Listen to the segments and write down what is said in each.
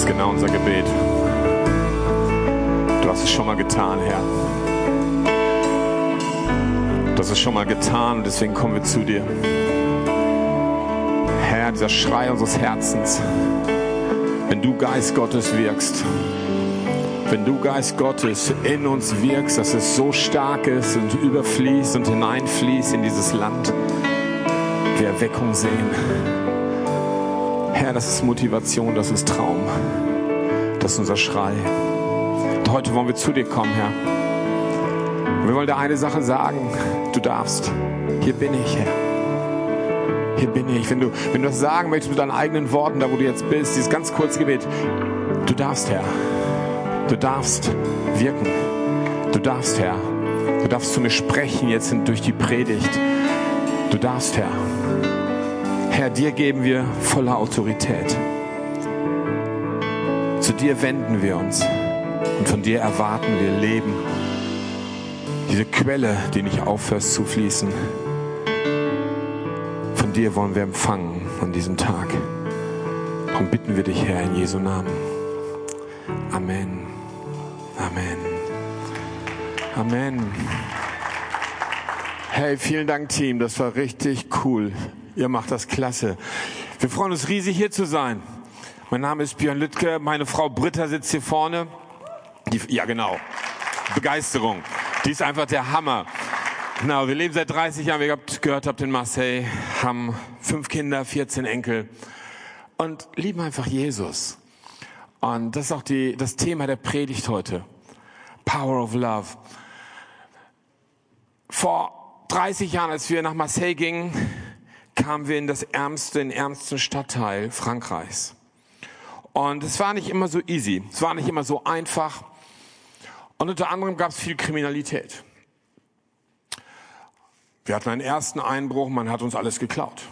ist genau unser Gebet. Du hast es schon mal getan, Herr. Du hast es schon mal getan und deswegen kommen wir zu dir. Herr, dieser Schrei unseres Herzens, wenn du Geist Gottes wirkst, wenn du Geist Gottes in uns wirkst, dass es so stark ist und überfließt und hineinfließt in dieses Land, wir Erweckung sehen. Herr, das ist Motivation, das ist Traum, das ist unser Schrei. Und heute wollen wir zu dir kommen, Herr. Wir wollen dir eine Sache sagen, du darfst. Hier bin ich, Herr. Hier bin ich. Wenn du, wenn du das sagen möchtest mit deinen eigenen Worten, da wo du jetzt bist, dieses ganz kurze Gebet, du darfst, Herr. Du darfst wirken. Du darfst, Herr. Du darfst zu mir sprechen jetzt durch die Predigt. Du darfst, Herr. Herr, dir geben wir volle Autorität. Zu dir wenden wir uns und von dir erwarten wir Leben. Diese Quelle, die nicht aufhört zu fließen. Von dir wollen wir empfangen an diesem Tag. Darum bitten wir dich, Herr, in Jesu Namen. Amen. Amen. Amen. Hey, vielen Dank, Team. Das war richtig cool. Ihr macht das klasse. Wir freuen uns riesig, hier zu sein. Mein Name ist Björn Lüttke. Meine Frau Britta sitzt hier vorne. Die, ja, genau. Begeisterung. Die ist einfach der Hammer. Genau, wir leben seit 30 Jahren, wie ihr gehört habt, in Marseille, haben fünf Kinder, 14 Enkel und lieben einfach Jesus. Und das ist auch die, das Thema der Predigt heute. Power of Love. Vor 30 Jahren, als wir nach Marseille gingen, kamen wir in das ärmste, den ärmsten Stadtteil Frankreichs. Und es war nicht immer so easy. Es war nicht immer so einfach. Und unter anderem gab es viel Kriminalität. Wir hatten einen ersten Einbruch, man hat uns alles geklaut.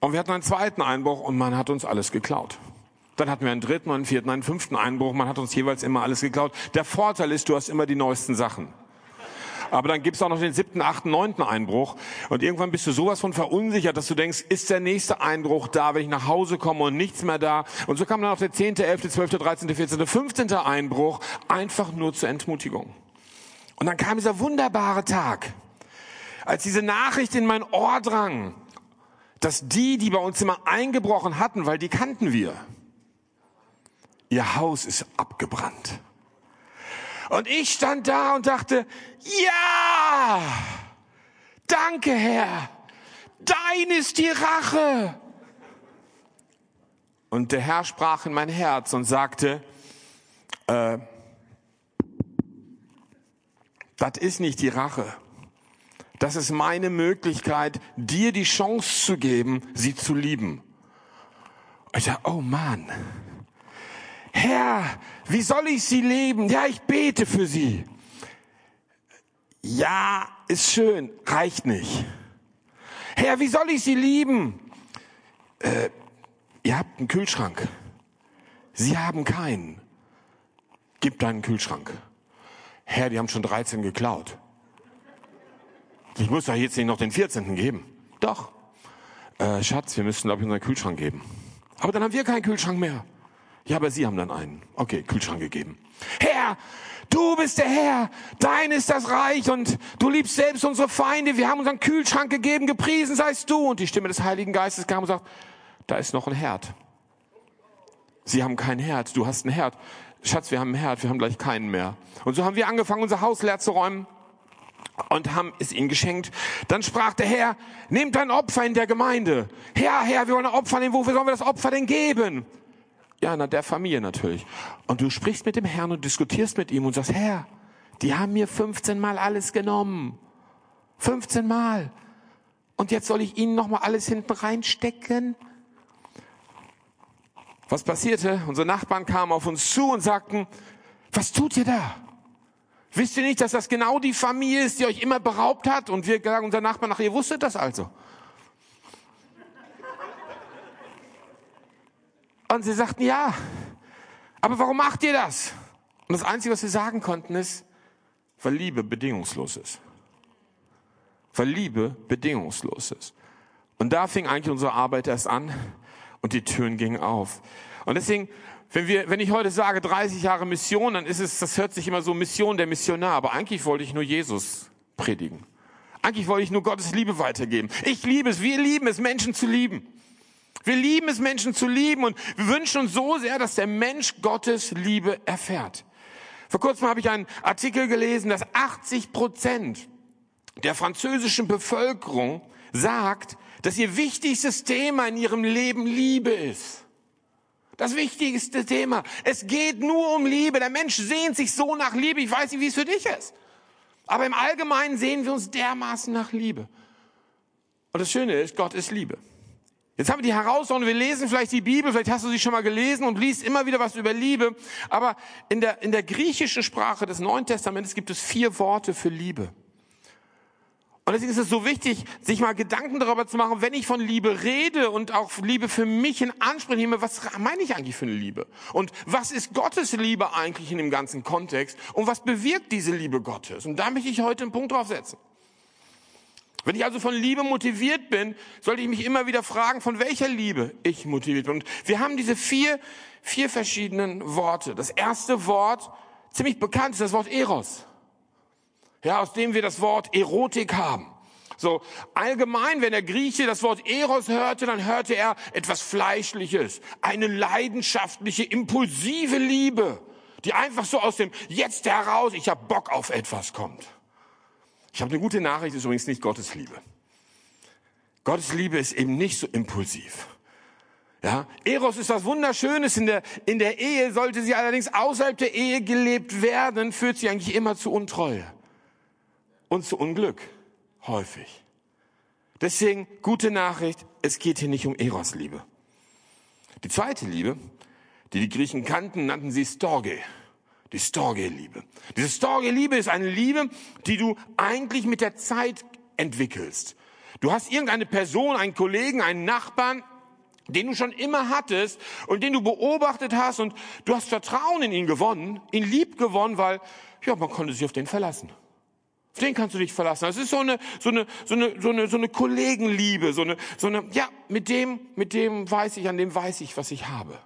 Und wir hatten einen zweiten Einbruch und man hat uns alles geklaut. Dann hatten wir einen dritten, einen vierten, einen fünften Einbruch. Man hat uns jeweils immer alles geklaut. Der Vorteil ist, du hast immer die neuesten Sachen. Aber dann gibt's auch noch den siebten, achten, neunten Einbruch. Und irgendwann bist du sowas von verunsichert, dass du denkst, ist der nächste Einbruch da, wenn ich nach Hause komme und nichts mehr da? Und so kam dann auch der zehnte, elfte, zwölfte, dreizehnte, vierzehnte, fünfzehnte Einbruch einfach nur zur Entmutigung. Und dann kam dieser wunderbare Tag, als diese Nachricht in mein Ohr drang, dass die, die bei uns immer eingebrochen hatten, weil die kannten wir, ihr Haus ist abgebrannt. Und ich stand da und dachte, ja, danke Herr, dein ist die Rache. Und der Herr sprach in mein Herz und sagte, äh, das ist nicht die Rache. Das ist meine Möglichkeit, dir die Chance zu geben, sie zu lieben. Und ich dachte, oh Mann, Herr, wie soll ich sie leben? Ja, ich bete für sie. Ja, ist schön, reicht nicht. Herr, wie soll ich sie lieben? Äh, ihr habt einen Kühlschrank. Sie haben keinen. Gib deinen Kühlschrank. Herr, die haben schon 13 geklaut. Ich muss doch jetzt nicht noch den 14. geben. Doch. Äh, Schatz, wir müssen, glaube ich, unseren Kühlschrank geben. Aber dann haben wir keinen Kühlschrank mehr. Ja, aber Sie haben dann einen. Okay, Kühlschrank gegeben. Herr, du bist der Herr, dein ist das Reich und du liebst selbst unsere Feinde. Wir haben unseren Kühlschrank gegeben, gepriesen seist du. Und die Stimme des Heiligen Geistes kam und sagt, da ist noch ein Herd. Sie haben kein Herd, du hast ein Herd. Schatz, wir haben ein Herd, wir haben gleich keinen mehr. Und so haben wir angefangen, unser Haus leer zu räumen und haben es ihnen geschenkt. Dann sprach der Herr, nehmt ein Opfer in der Gemeinde. Herr, Herr, wir wollen ein Opfer nehmen. Wofür sollen wir das Opfer denn geben? Ja, na, der Familie natürlich. Und du sprichst mit dem Herrn und diskutierst mit ihm und sagst, Herr, die haben mir 15 Mal alles genommen. 15 Mal. Und jetzt soll ich ihnen nochmal alles hinten reinstecken? Was passierte? Unsere Nachbarn kamen auf uns zu und sagten, was tut ihr da? Wisst ihr nicht, dass das genau die Familie ist, die euch immer beraubt hat? Und wir sagen unser Nachbarn nach, ihr wusstet das also. Und sie sagten, ja, aber warum macht ihr das? Und das Einzige, was sie sagen konnten, ist, weil Liebe bedingungslos ist. Weil Liebe bedingungslos ist. Und da fing eigentlich unsere Arbeit erst an. Und die Türen gingen auf. Und deswegen, wenn wir, wenn ich heute sage 30 Jahre Mission, dann ist es, das hört sich immer so Mission der Missionar, aber eigentlich wollte ich nur Jesus predigen. Eigentlich wollte ich nur Gottes Liebe weitergeben. Ich liebe es, wir lieben es, Menschen zu lieben. Wir lieben es, Menschen zu lieben und wir wünschen uns so sehr, dass der Mensch Gottes Liebe erfährt. Vor kurzem habe ich einen Artikel gelesen, dass 80 Prozent der französischen Bevölkerung sagt, dass ihr wichtigstes Thema in ihrem Leben Liebe ist. Das wichtigste Thema. Es geht nur um Liebe. Der Mensch sehnt sich so nach Liebe. Ich weiß nicht, wie es für dich ist. Aber im Allgemeinen sehen wir uns dermaßen nach Liebe. Und das Schöne ist, Gott ist Liebe. Jetzt haben wir die Herausforderung, wir lesen vielleicht die Bibel, vielleicht hast du sie schon mal gelesen und liest immer wieder was über Liebe. Aber in der, in der griechischen Sprache des Neuen Testamentes gibt es vier Worte für Liebe. Und deswegen ist es so wichtig, sich mal Gedanken darüber zu machen, wenn ich von Liebe rede und auch Liebe für mich in Anspruch nehme, was meine ich eigentlich für eine Liebe? Und was ist Gottes Liebe eigentlich in dem ganzen Kontext? Und was bewirkt diese Liebe Gottes? Und da möchte ich heute einen Punkt drauf setzen. Wenn ich also von Liebe motiviert bin, sollte ich mich immer wieder fragen, von welcher Liebe ich motiviert bin. Und wir haben diese vier, vier verschiedenen Worte. Das erste Wort, ziemlich bekannt, ist das Wort Eros ja, aus dem wir das Wort Erotik haben. So allgemein, wenn der Grieche das Wort Eros hörte, dann hörte er etwas Fleischliches, eine leidenschaftliche, impulsive Liebe, die einfach so aus dem Jetzt heraus, ich habe Bock auf etwas kommt. Ich habe eine gute Nachricht, ist übrigens nicht Gottes Liebe. Gottes Liebe ist eben nicht so impulsiv. Ja, Eros ist was Wunderschönes in der, in der Ehe, sollte sie allerdings außerhalb der Ehe gelebt werden, führt sie eigentlich immer zu Untreue und zu Unglück. Häufig. Deswegen gute Nachricht, es geht hier nicht um Eros-Liebe. Die zweite Liebe, die die Griechen kannten, nannten sie Storge. Die Storge-Liebe. Diese Storge-Liebe ist eine Liebe, die du eigentlich mit der Zeit entwickelst. Du hast irgendeine Person, einen Kollegen, einen Nachbarn, den du schon immer hattest und den du beobachtet hast und du hast Vertrauen in ihn gewonnen, ihn lieb gewonnen, weil, ja, man konnte sich auf den verlassen. Auf den kannst du dich verlassen. Das ist so eine, so eine, so eine, so eine, so eine Kollegenliebe, so eine, so eine, ja, mit dem, mit dem weiß ich, an dem weiß ich, was ich habe.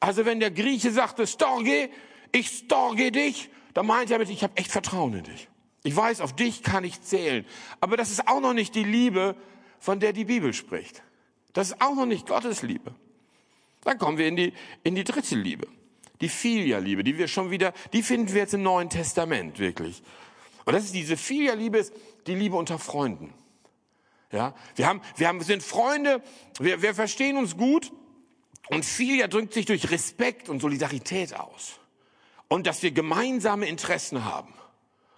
Also wenn der Grieche sagte, Storge, ich storge dich, dann meint er damit, ich habe echt Vertrauen in dich. Ich weiß, auf dich kann ich zählen. Aber das ist auch noch nicht die Liebe, von der die Bibel spricht. Das ist auch noch nicht Gottes Liebe. Dann kommen wir in die, in die dritte Liebe. Die Filia-Liebe, die wir schon wieder, die finden wir jetzt im Neuen Testament, wirklich. Und das ist diese Filia-Liebe, ist die Liebe unter Freunden. Ja, wir haben, wir haben, sind Freunde, wir, wir verstehen uns gut und Filia drückt sich durch Respekt und Solidarität aus. Und dass wir gemeinsame Interessen haben.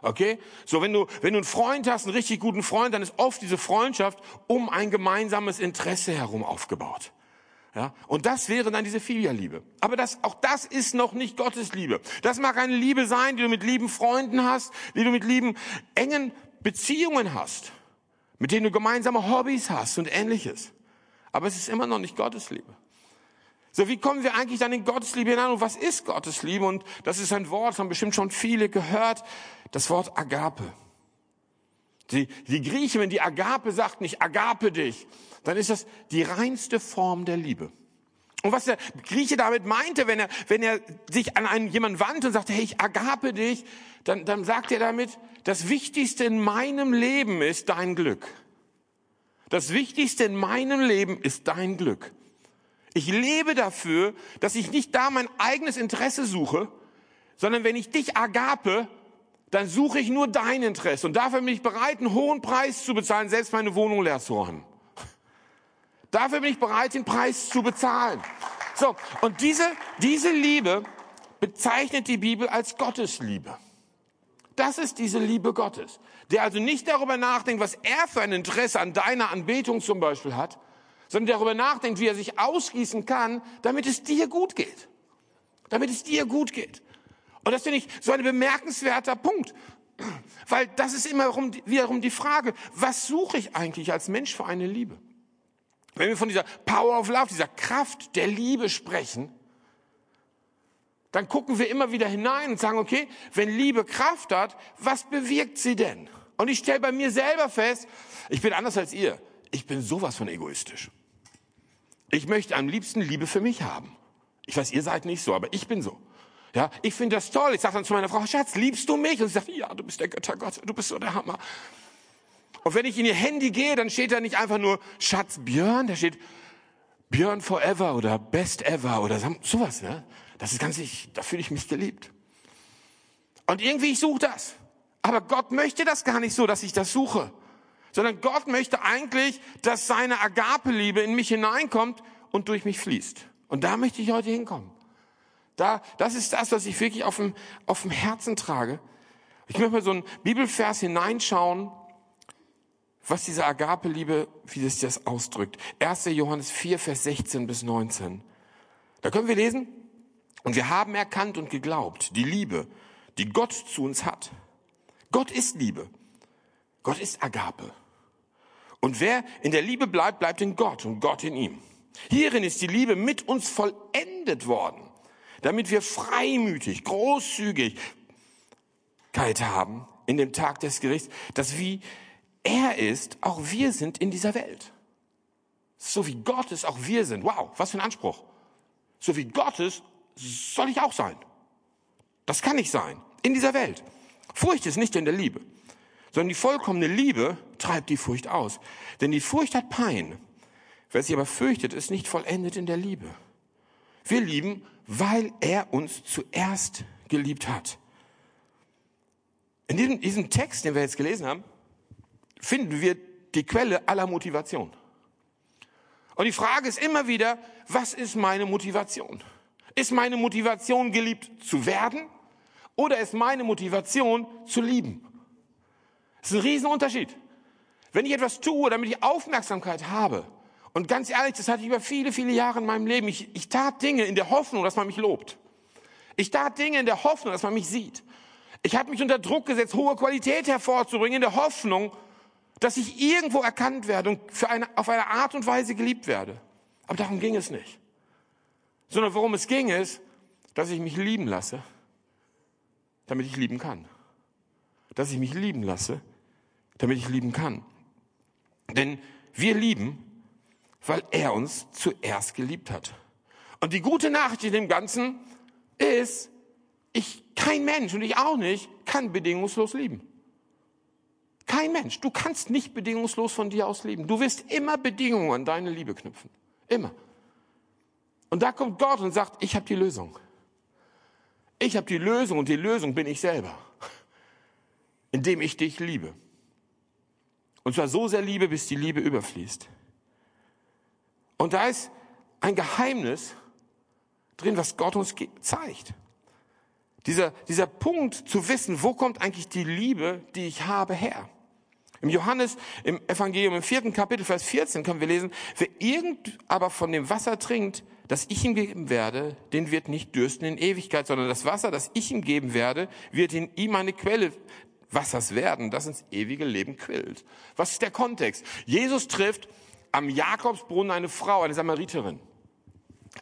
Okay? So, wenn du, wenn du einen Freund hast, einen richtig guten Freund, dann ist oft diese Freundschaft um ein gemeinsames Interesse herum aufgebaut. Ja, und das wäre dann diese Filialiebe. Aber das, auch das ist noch nicht Gottes Liebe. Das mag eine Liebe sein, die du mit lieben Freunden hast, die du mit lieben engen Beziehungen hast, mit denen du gemeinsame Hobbys hast und ähnliches. Aber es ist immer noch nicht Gottes Liebe. So, wie kommen wir eigentlich dann in Gottes Liebe hinein? Und was ist Gottes Liebe? Und das ist ein Wort, haben bestimmt schon viele gehört, das Wort Agape. Die, die Griechen, wenn die Agape sagt, nicht Agape dich, dann ist das die reinste Form der Liebe. Und was der Grieche damit meinte, wenn er, wenn er sich an einen jemanden wandte und sagte, hey, ich agape dich, dann, dann sagt er damit, das Wichtigste in meinem Leben ist dein Glück. Das Wichtigste in meinem Leben ist dein Glück. Ich lebe dafür, dass ich nicht da mein eigenes Interesse suche, sondern wenn ich dich agape, dann suche ich nur dein Interesse. Und dafür bin ich bereit, einen hohen Preis zu bezahlen, selbst meine Wohnung leer zu machen. Dafür bin ich bereit, den Preis zu bezahlen. So, und diese, diese Liebe bezeichnet die Bibel als Gottesliebe. Das ist diese Liebe Gottes, der also nicht darüber nachdenkt, was er für ein Interesse an deiner Anbetung zum Beispiel hat, sondern darüber nachdenkt, wie er sich ausgießen kann, damit es dir gut geht. Damit es dir gut geht. Und das finde ich so ein bemerkenswerter Punkt. Weil das ist immer wiederum die Frage, was suche ich eigentlich als Mensch für eine Liebe? Wenn wir von dieser Power of Love, dieser Kraft der Liebe sprechen, dann gucken wir immer wieder hinein und sagen, okay, wenn Liebe Kraft hat, was bewirkt sie denn? Und ich stelle bei mir selber fest, ich bin anders als ihr. Ich bin sowas von egoistisch. Ich möchte am liebsten Liebe für mich haben. Ich weiß, ihr seid nicht so, aber ich bin so. Ja, ich finde das toll. Ich sage dann zu meiner Frau, Schatz, liebst du mich? Und sie sagt, ja, du bist der Göttergott, du bist so der Hammer. Und wenn ich in ihr Handy gehe, dann steht da nicht einfach nur Schatz Björn, da steht Björn Forever oder Best Ever oder sowas. Ne? Das ist ganz, ich, da fühle ich mich geliebt. Und irgendwie, ich suche das. Aber Gott möchte das gar nicht so, dass ich das suche. Sondern Gott möchte eigentlich, dass seine Agape-Liebe in mich hineinkommt und durch mich fließt. Und da möchte ich heute hinkommen. Da, das ist das, was ich wirklich auf dem, auf dem Herzen trage. Ich möchte mal so einen Bibelvers hineinschauen, was diese Agape-Liebe, wie das das ausdrückt. 1. Johannes 4, Vers 16 bis 19. Da können wir lesen, und wir haben erkannt und geglaubt, die Liebe, die Gott zu uns hat. Gott ist Liebe. Gott ist Agape. Und wer in der Liebe bleibt, bleibt in Gott und Gott in ihm. Hierin ist die Liebe mit uns vollendet worden, damit wir freimütig, großzügigkeit haben in dem Tag des Gerichts, dass wie er ist, auch wir sind in dieser Welt. So wie Gott ist, auch wir sind. Wow, was für ein Anspruch. So wie Gott ist, soll ich auch sein. Das kann ich sein. In dieser Welt. Furcht ist nicht in der Liebe, sondern die vollkommene Liebe treibt die Furcht aus. Denn die Furcht hat Pein. Wer sich aber fürchtet, ist nicht vollendet in der Liebe. Wir lieben, weil er uns zuerst geliebt hat. In diesem, diesem Text, den wir jetzt gelesen haben, finden wir die Quelle aller Motivation. Und die Frage ist immer wieder, was ist meine Motivation? Ist meine Motivation geliebt zu werden oder ist meine Motivation zu lieben? Das ist ein Riesenunterschied. Wenn ich etwas tue, damit ich Aufmerksamkeit habe, und ganz ehrlich, das hatte ich über viele, viele Jahre in meinem Leben, ich, ich tat Dinge in der Hoffnung, dass man mich lobt. Ich tat Dinge in der Hoffnung, dass man mich sieht. Ich habe mich unter Druck gesetzt, hohe Qualität hervorzubringen, in der Hoffnung, dass ich irgendwo erkannt werde und für eine, auf eine Art und Weise geliebt werde. Aber darum ging es nicht. Sondern worum es ging, ist, dass ich mich lieben lasse, damit ich lieben kann. Dass ich mich lieben lasse, damit ich lieben kann. Denn wir lieben, weil er uns zuerst geliebt hat. Und die gute Nachricht in dem Ganzen ist, ich, kein Mensch und ich auch nicht, kann bedingungslos lieben. Kein Mensch. Du kannst nicht bedingungslos von dir aus lieben. Du wirst immer Bedingungen an deine Liebe knüpfen. Immer. Und da kommt Gott und sagt, ich habe die Lösung. Ich habe die Lösung und die Lösung bin ich selber, indem ich dich liebe. Und zwar so sehr liebe, bis die Liebe überfließt. Und da ist ein Geheimnis drin, was Gott uns zeigt. Dieser, dieser Punkt zu wissen, wo kommt eigentlich die Liebe, die ich habe, her? Im Johannes, im Evangelium, im vierten Kapitel, Vers 14 können wir lesen, wer irgend aber von dem Wasser trinkt, das ich ihm geben werde, den wird nicht dürsten in Ewigkeit, sondern das Wasser, das ich ihm geben werde, wird in ihm eine Quelle Wassers werden, das ins ewige Leben quillt. Was ist der Kontext? Jesus trifft am Jakobsbrunnen eine Frau, eine Samariterin.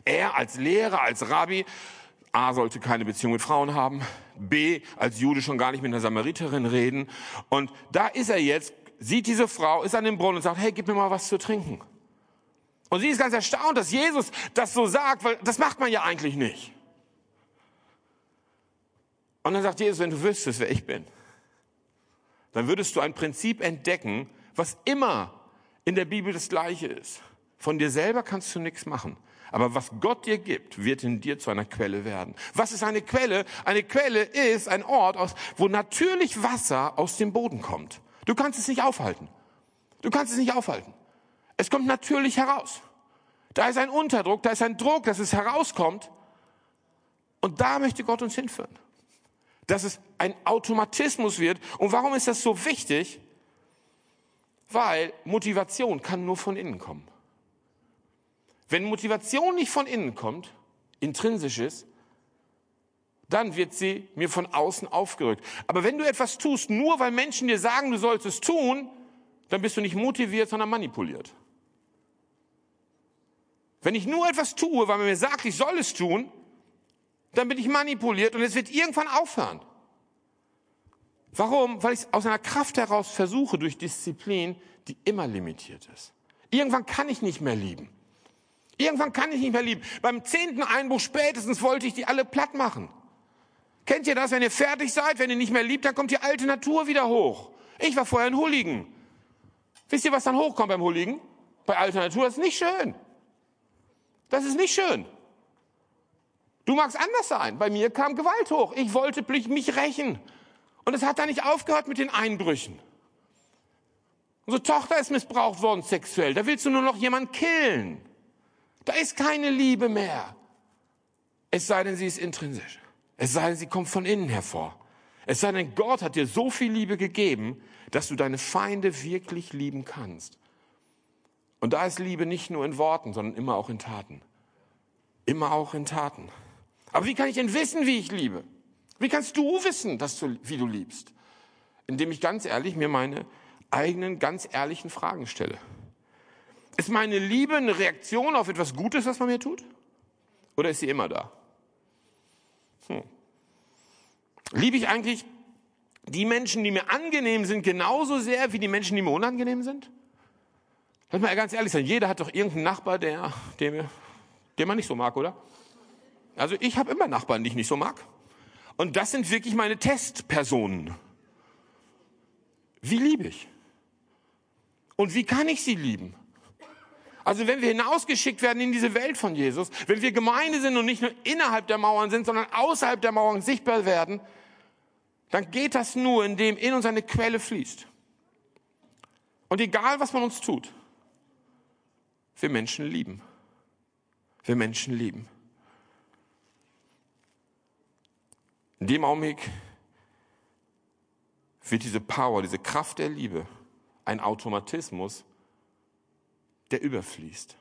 Er als Lehrer, als Rabbi, A sollte keine Beziehung mit Frauen haben, B als Jude schon gar nicht mit einer Samariterin reden. Und da ist er jetzt, sieht diese Frau, ist an dem Brunnen und sagt, hey, gib mir mal was zu trinken. Und sie ist ganz erstaunt, dass Jesus das so sagt, weil das macht man ja eigentlich nicht. Und dann sagt Jesus, wenn du wüsstest, wer ich bin, dann würdest du ein Prinzip entdecken, was immer in der Bibel das Gleiche ist. Von dir selber kannst du nichts machen. Aber was Gott dir gibt, wird in dir zu einer Quelle werden. Was ist eine Quelle? Eine Quelle ist ein Ort, aus, wo natürlich Wasser aus dem Boden kommt. Du kannst es nicht aufhalten. Du kannst es nicht aufhalten. Es kommt natürlich heraus. Da ist ein Unterdruck, da ist ein Druck, dass es herauskommt. Und da möchte Gott uns hinführen. Dass es ein Automatismus wird. Und warum ist das so wichtig? Weil Motivation kann nur von innen kommen. Wenn Motivation nicht von innen kommt, intrinsisch ist, dann wird sie mir von außen aufgerückt. Aber wenn du etwas tust, nur weil Menschen dir sagen, du sollst es tun, dann bist du nicht motiviert, sondern manipuliert. Wenn ich nur etwas tue, weil man mir sagt, ich soll es tun, dann bin ich manipuliert und es wird irgendwann aufhören. Warum? Weil ich es aus einer Kraft heraus versuche, durch Disziplin, die immer limitiert ist. Irgendwann kann ich nicht mehr lieben. Irgendwann kann ich nicht mehr lieben. Beim zehnten Einbruch spätestens wollte ich die alle platt machen. Kennt ihr das? Wenn ihr fertig seid, wenn ihr nicht mehr liebt, dann kommt die alte Natur wieder hoch. Ich war vorher ein Hulligen. Wisst ihr, was dann hochkommt beim Hulligen? Bei alter Natur? Das ist nicht schön. Das ist nicht schön. Du magst anders sein. Bei mir kam Gewalt hoch. Ich wollte mich rächen. Und es hat da nicht aufgehört mit den Einbrüchen. Unsere Tochter ist missbraucht worden sexuell. Da willst du nur noch jemanden killen. Da ist keine Liebe mehr. Es sei denn, sie ist intrinsisch. Es sei denn, sie kommt von innen hervor. Es sei denn, Gott hat dir so viel Liebe gegeben, dass du deine Feinde wirklich lieben kannst. Und da ist Liebe nicht nur in Worten, sondern immer auch in Taten. Immer auch in Taten. Aber wie kann ich denn wissen, wie ich liebe? Wie kannst du wissen, dass du, wie du liebst? Indem ich ganz ehrlich mir meine eigenen, ganz ehrlichen Fragen stelle. Ist meine Liebe eine Reaktion auf etwas Gutes, was man mir tut? Oder ist sie immer da? Hm. Liebe ich eigentlich die Menschen, die mir angenehm sind, genauso sehr wie die Menschen, die mir unangenehm sind? Lass mal ganz ehrlich sein, jeder hat doch irgendeinen Nachbar, der, der, der man nicht so mag, oder? Also ich habe immer Nachbarn, die ich nicht so mag. Und das sind wirklich meine Testpersonen. Wie liebe ich? Und wie kann ich sie lieben? Also wenn wir hinausgeschickt werden in diese Welt von Jesus, wenn wir Gemeinde sind und nicht nur innerhalb der Mauern sind, sondern außerhalb der Mauern sichtbar werden, dann geht das nur, indem in uns eine Quelle fließt. Und egal, was man uns tut, wir Menschen lieben. Wir Menschen lieben. In dem Augenblick wird diese Power, diese Kraft der Liebe ein Automatismus, der überfließt.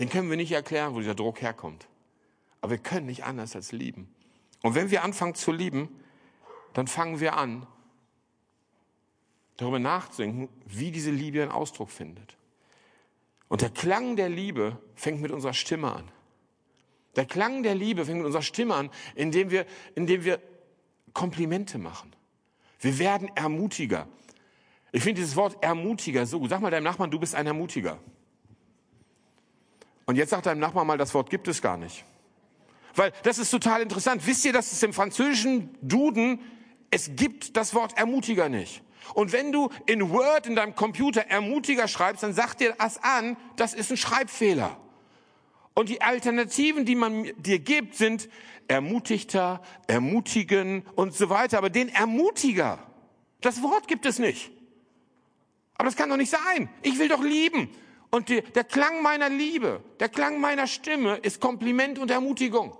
Den können wir nicht erklären, wo dieser Druck herkommt. Aber wir können nicht anders als lieben. Und wenn wir anfangen zu lieben, dann fangen wir an, darüber nachzudenken, wie diese Liebe einen Ausdruck findet. Und der Klang der Liebe fängt mit unserer Stimme an. Der Klang der Liebe fängt mit unserer Stimme an, indem wir, indem wir Komplimente machen. Wir werden Ermutiger. Ich finde dieses Wort Ermutiger so gut. Sag mal deinem Nachbarn, du bist ein Ermutiger. Und jetzt sagt deinem Nachbarn mal, das Wort gibt es gar nicht. Weil das ist total interessant. Wisst ihr, dass es im französischen Duden, es gibt das Wort Ermutiger nicht. Und wenn du in Word in deinem Computer Ermutiger schreibst, dann sagt dir das an, das ist ein Schreibfehler. Und die Alternativen, die man dir gibt, sind Ermutigter, Ermutigen und so weiter. Aber den Ermutiger, das Wort gibt es nicht. Aber das kann doch nicht sein. Ich will doch lieben. Und die, der Klang meiner Liebe, der Klang meiner Stimme ist Kompliment und Ermutigung.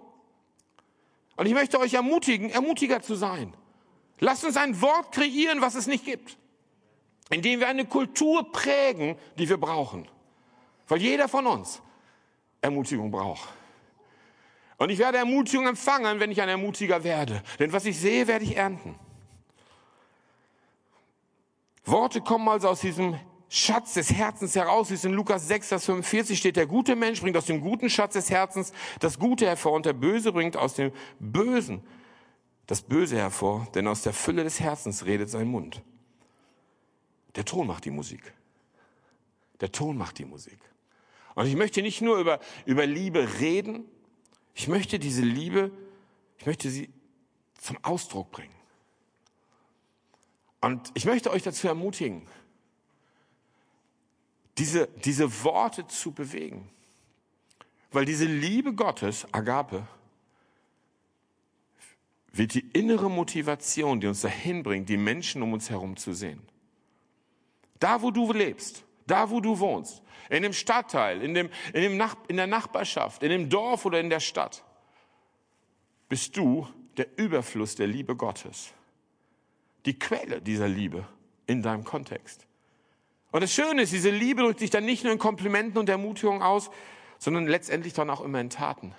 Und ich möchte euch ermutigen, Ermutiger zu sein. Lasst uns ein Wort kreieren, was es nicht gibt. Indem wir eine Kultur prägen, die wir brauchen. Weil jeder von uns Ermutigung braucht. Und ich werde Ermutigung empfangen, wenn ich ein Ermutiger werde. Denn was ich sehe, werde ich ernten. Worte kommen also aus diesem Schatz des Herzens heraus, wie es in Lukas 6, Vers 45 steht, der gute Mensch bringt aus dem guten Schatz des Herzens das Gute hervor und der Böse bringt aus dem Bösen das Böse hervor, denn aus der Fülle des Herzens redet sein Mund. Der Ton macht die Musik. Der Ton macht die Musik. Und ich möchte nicht nur über, über Liebe reden, ich möchte diese Liebe, ich möchte sie zum Ausdruck bringen. Und ich möchte euch dazu ermutigen, diese, diese Worte zu bewegen. Weil diese Liebe Gottes, Agape, wird die innere Motivation, die uns dahin bringt, die Menschen um uns herum zu sehen. Da, wo du lebst, da, wo du wohnst, in dem Stadtteil, in, dem, in, dem Nach in der Nachbarschaft, in dem Dorf oder in der Stadt, bist du der Überfluss der Liebe Gottes die Quelle dieser Liebe in deinem Kontext. Und das Schöne ist, diese Liebe drückt sich dann nicht nur in Komplimenten und Ermutigungen aus, sondern letztendlich dann auch immer in Taten.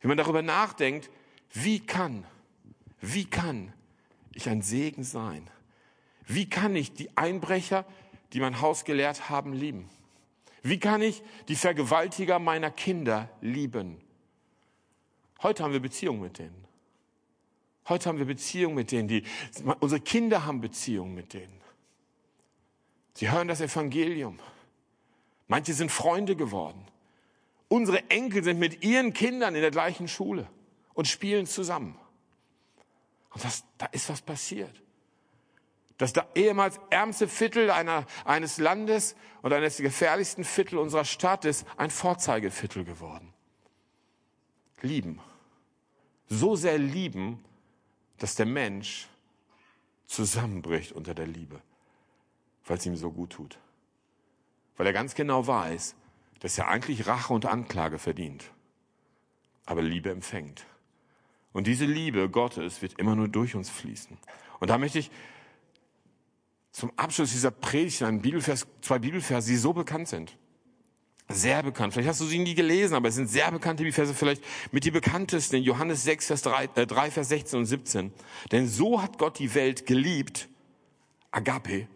Wenn man darüber nachdenkt, wie kann, wie kann ich ein Segen sein? Wie kann ich die Einbrecher, die mein Haus gelehrt haben, lieben? Wie kann ich die Vergewaltiger meiner Kinder lieben? Heute haben wir Beziehungen mit denen. Heute haben wir Beziehungen mit denen, die, unsere Kinder haben Beziehungen mit denen. Sie hören das Evangelium. Manche sind Freunde geworden. Unsere Enkel sind mit ihren Kindern in der gleichen Schule und spielen zusammen. Und das, da ist was passiert. Das da ehemals ärmste Viertel einer, eines Landes und eines der gefährlichsten Viertel unserer Stadt ist ein Vorzeigeviertel geworden. Lieben. So sehr lieben, dass der Mensch zusammenbricht unter der Liebe, weil es ihm so gut tut. Weil er ganz genau weiß, dass er eigentlich Rache und Anklage verdient, aber Liebe empfängt. Und diese Liebe Gottes wird immer nur durch uns fließen. Und da möchte ich zum Abschluss dieser Predigt einen Bibelvers, zwei Bibelverse, die so bekannt sind. Sehr bekannt. Vielleicht hast du sie nie gelesen, aber es sind sehr bekannte Bibelverse, vielleicht mit die bekanntesten Johannes 6, Vers 3, äh, 3, Vers 16 und 17. Denn so hat Gott die Welt geliebt, Agape,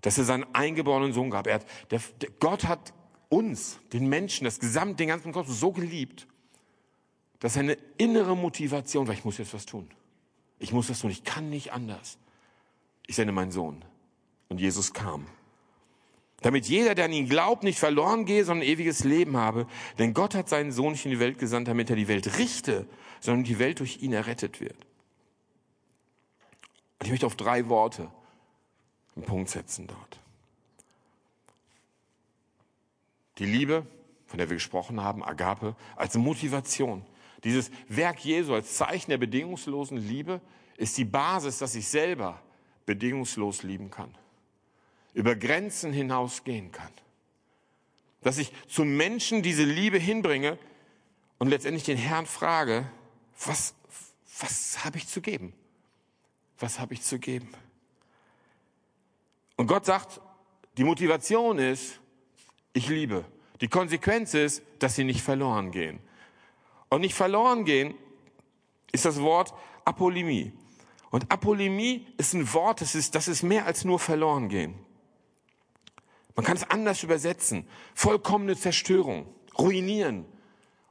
dass er seinen eingeborenen Sohn gab. Er hat, der, der, Gott hat uns, den Menschen, das gesamte, den ganzen Kosmos so geliebt, dass er eine innere Motivation, weil ich muss jetzt was tun. Ich muss das tun, ich kann nicht anders. Ich sende meinen Sohn. Und Jesus kam. Damit jeder, der an ihn glaubt, nicht verloren gehe, sondern ein ewiges Leben habe. Denn Gott hat seinen Sohn nicht in die Welt gesandt, damit er die Welt richte, sondern die Welt durch ihn errettet wird. Und ich möchte auf drei Worte einen Punkt setzen dort. Die Liebe, von der wir gesprochen haben, Agape, als Motivation. Dieses Werk Jesu als Zeichen der bedingungslosen Liebe ist die Basis, dass ich selber bedingungslos lieben kann. Über Grenzen hinausgehen kann. Dass ich zu Menschen diese Liebe hinbringe und letztendlich den Herrn frage, was, was habe ich zu geben? Was habe ich zu geben? Und Gott sagt, die Motivation ist, ich liebe. Die Konsequenz ist, dass sie nicht verloren gehen. Und nicht verloren gehen ist das Wort Apolimie. Und Apolimie ist ein Wort, das ist, das ist mehr als nur verloren gehen. Man kann es anders übersetzen. Vollkommene Zerstörung, ruinieren.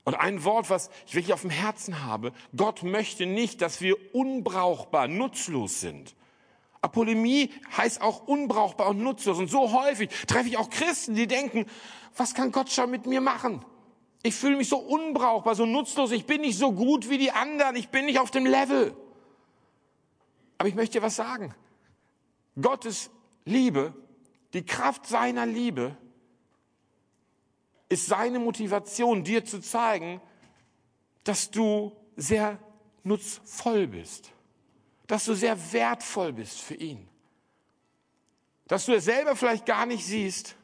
Und ein Wort, was ich wirklich auf dem Herzen habe. Gott möchte nicht, dass wir unbrauchbar, nutzlos sind. Apolemie heißt auch unbrauchbar und nutzlos. Und so häufig treffe ich auch Christen, die denken, was kann Gott schon mit mir machen? Ich fühle mich so unbrauchbar, so nutzlos. Ich bin nicht so gut wie die anderen. Ich bin nicht auf dem Level. Aber ich möchte dir was sagen. Gottes Liebe, die Kraft seiner Liebe ist seine Motivation, dir zu zeigen, dass du sehr nutzvoll bist, dass du sehr wertvoll bist für ihn, dass du es selber vielleicht gar nicht siehst,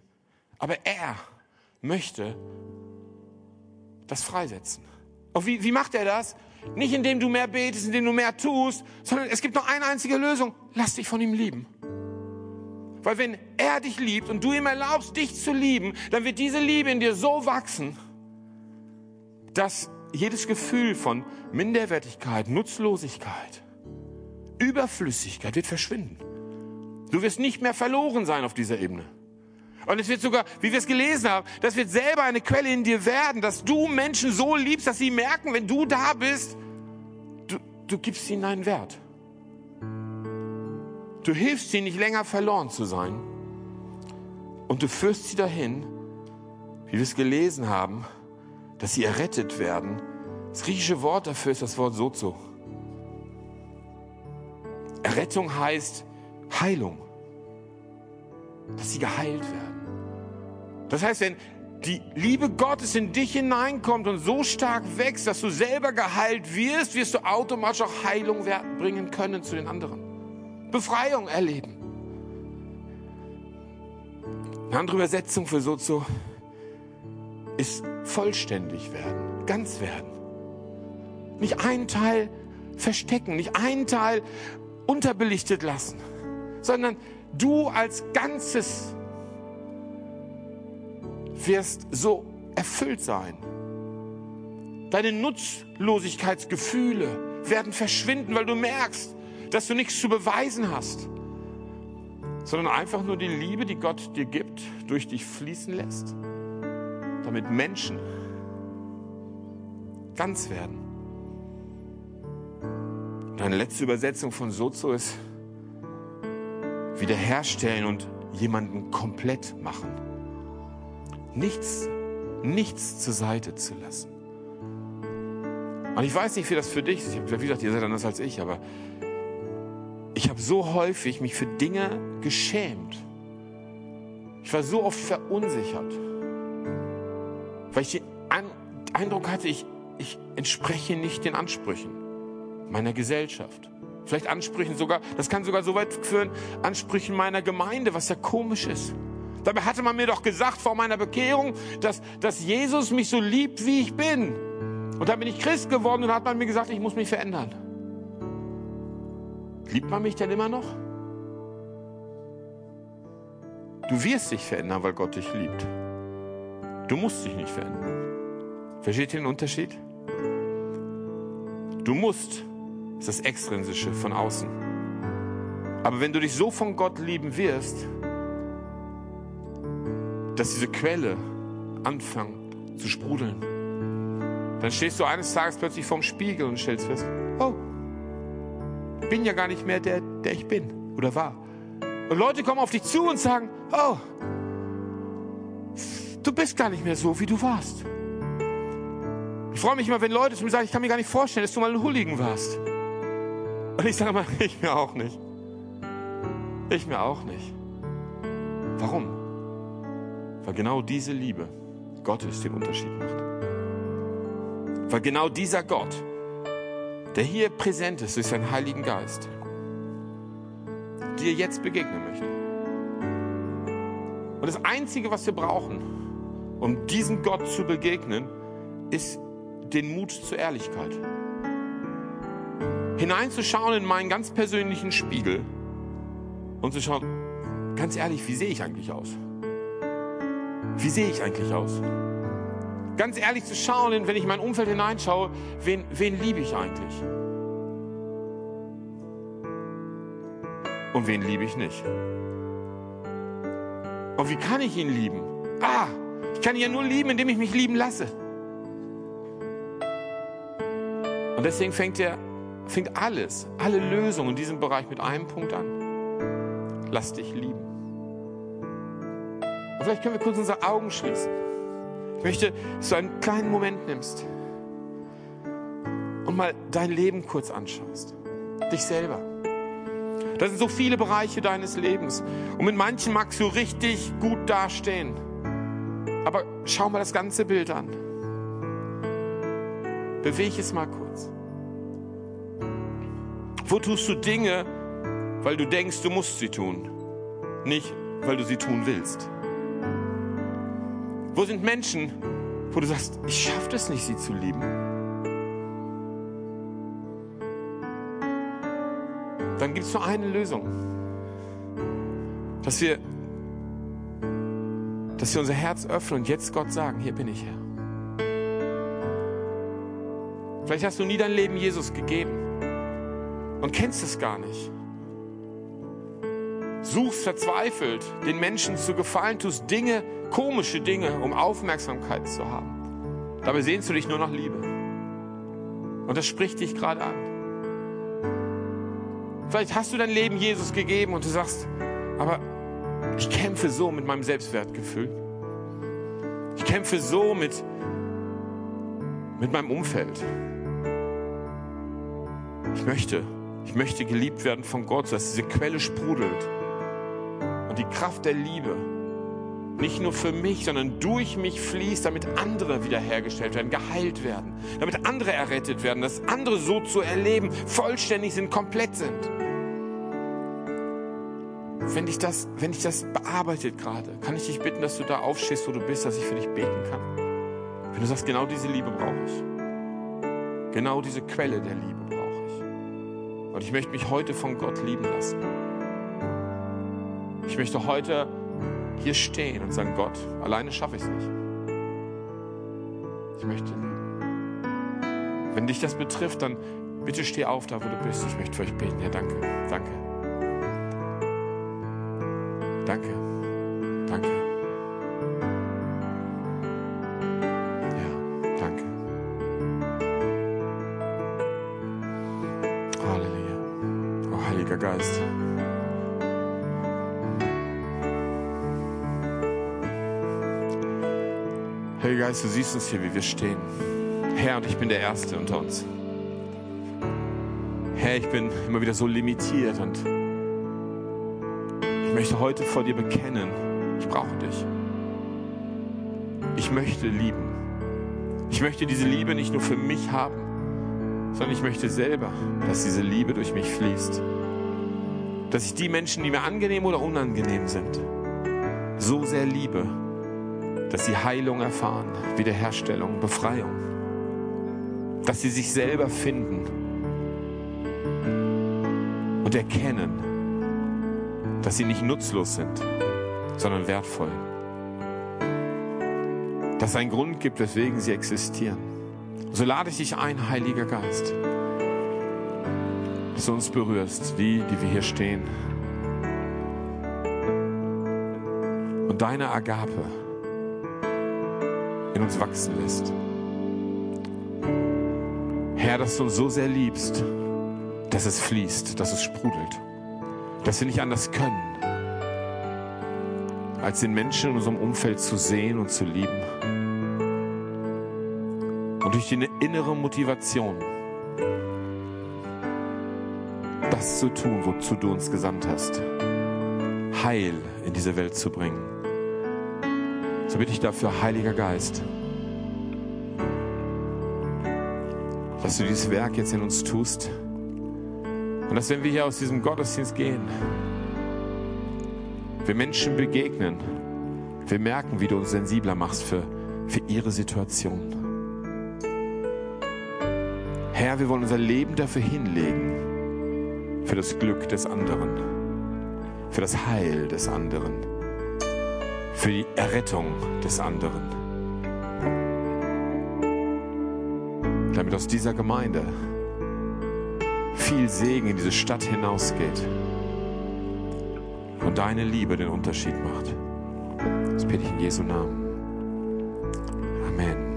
aber er möchte das freisetzen. Und wie, wie macht er das? Nicht indem du mehr betest, indem du mehr tust, sondern es gibt nur eine einzige Lösung. Lass dich von ihm lieben. Weil wenn er dich liebt und du ihm erlaubst, dich zu lieben, dann wird diese Liebe in dir so wachsen, dass jedes Gefühl von Minderwertigkeit, Nutzlosigkeit, Überflüssigkeit wird verschwinden. Du wirst nicht mehr verloren sein auf dieser Ebene. Und es wird sogar, wie wir es gelesen haben, das wird selber eine Quelle in dir werden, dass du Menschen so liebst, dass sie merken, wenn du da bist, du, du gibst ihnen einen Wert. Du hilfst ihnen nicht länger verloren zu sein. Und du führst sie dahin, wie wir es gelesen haben, dass sie errettet werden. Das griechische Wort dafür ist das Wort sozo. Errettung heißt Heilung. Dass sie geheilt werden. Das heißt, wenn die Liebe Gottes in dich hineinkommt und so stark wächst, dass du selber geheilt wirst, wirst du automatisch auch Heilung bringen können zu den anderen. Befreiung erleben. Eine andere Übersetzung für Sozo ist vollständig werden, ganz werden. Nicht einen Teil verstecken, nicht einen Teil unterbelichtet lassen, sondern du als Ganzes wirst so erfüllt sein. Deine Nutzlosigkeitsgefühle werden verschwinden, weil du merkst, dass du nichts zu beweisen hast, sondern einfach nur die Liebe, die Gott dir gibt, durch dich fließen lässt, damit Menschen ganz werden. Deine letzte Übersetzung von Sozo ist wiederherstellen und jemanden komplett machen. Nichts nichts zur Seite zu lassen. Und ich weiß nicht, wie das für dich ist. Wie gesagt, ihr seid anders als ich, aber ich habe so häufig mich für Dinge geschämt. Ich war so oft verunsichert, weil ich den Eindruck hatte, ich, ich entspreche nicht den Ansprüchen meiner Gesellschaft. Vielleicht Ansprüchen sogar, das kann sogar so weit führen, Ansprüchen meiner Gemeinde, was ja komisch ist. Dabei hatte man mir doch gesagt vor meiner Bekehrung, dass, dass Jesus mich so liebt, wie ich bin. Und dann bin ich Christ geworden und hat man mir gesagt, ich muss mich verändern. Liebt man mich denn immer noch? Du wirst dich verändern, weil Gott dich liebt. Du musst dich nicht verändern. Versteht ihr den Unterschied? Du musst, ist das Extrinsische von außen. Aber wenn du dich so von Gott lieben wirst, dass diese Quelle anfängt zu sprudeln, dann stehst du eines Tages plötzlich vorm Spiegel und stellst fest, oh, bin ja gar nicht mehr der, der ich bin oder war. Und Leute kommen auf dich zu und sagen, oh, du bist gar nicht mehr so, wie du warst. Ich freue mich immer, wenn Leute zu mir sagen, ich kann mir gar nicht vorstellen, dass du mal ein Hulligen warst. Und ich sage immer, ich mir auch nicht. Ich mir auch nicht. Warum? Weil genau diese Liebe Gottes den Unterschied macht. Weil genau dieser Gott, der hier präsent ist durch seinen Heiligen Geist, dir jetzt begegnen möchte. Und das Einzige, was wir brauchen, um diesem Gott zu begegnen, ist den Mut zur Ehrlichkeit. Hineinzuschauen in meinen ganz persönlichen Spiegel und zu schauen, ganz ehrlich, wie sehe ich eigentlich aus? Wie sehe ich eigentlich aus? Ganz ehrlich zu schauen, wenn ich in mein Umfeld hineinschaue, wen, wen liebe ich eigentlich? Und wen liebe ich nicht? Und wie kann ich ihn lieben? Ah, ich kann ihn ja nur lieben, indem ich mich lieben lasse. Und deswegen fängt, er, fängt alles, alle Lösungen in diesem Bereich mit einem Punkt an. Lass dich lieben. Und vielleicht können wir kurz unsere Augen schließen. Ich möchte, dass du einen kleinen Moment nimmst und mal dein Leben kurz anschaust. Dich selber. Das sind so viele Bereiche deines Lebens. Und mit manchen magst du richtig gut dastehen. Aber schau mal das ganze Bild an. Bewege es mal kurz. Wo tust du Dinge, weil du denkst, du musst sie tun, nicht weil du sie tun willst? Wo sind Menschen, wo du sagst, ich schaffe es nicht, sie zu lieben? Dann gibt es nur eine Lösung. Dass wir, dass wir unser Herz öffnen und jetzt Gott sagen, hier bin ich Herr. Vielleicht hast du nie dein Leben Jesus gegeben und kennst es gar nicht suchst verzweifelt, den Menschen zu gefallen, tust Dinge, komische Dinge, um Aufmerksamkeit zu haben. Dabei sehnst du dich nur nach Liebe. Und das spricht dich gerade an. Vielleicht hast du dein Leben Jesus gegeben und du sagst, aber ich kämpfe so mit meinem Selbstwertgefühl. Ich kämpfe so mit, mit meinem Umfeld. Ich möchte, ich möchte geliebt werden von Gott, dass diese Quelle sprudelt und die Kraft der Liebe nicht nur für mich, sondern durch mich fließt, damit andere wiederhergestellt werden, geheilt werden, damit andere errettet werden, dass andere so zu erleben, vollständig sind, komplett sind. Wenn dich das, wenn dich das bearbeitet gerade, kann ich dich bitten, dass du da aufstehst, wo du bist, dass ich für dich beten kann. Wenn du sagst, genau diese Liebe brauche ich. Genau diese Quelle der Liebe brauche ich. Und ich möchte mich heute von Gott lieben lassen. Ich möchte heute hier stehen und sagen, Gott, alleine schaffe ich es nicht. Ich möchte lieben. Wenn dich das betrifft, dann bitte steh auf da, wo du bist. Ich möchte für euch beten. Ja, danke. Danke, danke. Geist, du siehst uns hier, wie wir stehen. Herr, und ich bin der Erste unter uns. Herr, ich bin immer wieder so limitiert und ich möchte heute vor dir bekennen, ich brauche dich. Ich möchte lieben. Ich möchte diese Liebe nicht nur für mich haben, sondern ich möchte selber, dass diese Liebe durch mich fließt. Dass ich die Menschen, die mir angenehm oder unangenehm sind, so sehr liebe, dass sie Heilung erfahren, Wiederherstellung, Befreiung. Dass sie sich selber finden und erkennen, dass sie nicht nutzlos sind, sondern wertvoll. Dass es einen Grund gibt, weswegen sie existieren. So lade ich dich ein, Heiliger Geist, dass du uns berührst, die, die wir hier stehen. Und deine Agape uns wachsen lässt. Herr, dass du uns so sehr liebst, dass es fließt, dass es sprudelt, dass wir nicht anders können, als den Menschen in unserem Umfeld zu sehen und zu lieben. Und durch die innere Motivation, das zu tun, wozu du uns gesandt hast, Heil in diese Welt zu bringen. So bitte ich dafür, Heiliger Geist, dass du dieses Werk jetzt in uns tust und dass, wenn wir hier aus diesem Gottesdienst gehen, wir Menschen begegnen, wir merken, wie du uns sensibler machst für, für ihre Situation. Herr, wir wollen unser Leben dafür hinlegen, für das Glück des anderen, für das Heil des anderen, für die Errettung des anderen. Damit aus dieser Gemeinde viel Segen in diese Stadt hinausgeht und deine Liebe den Unterschied macht. Das bitte ich in Jesu Namen. Amen.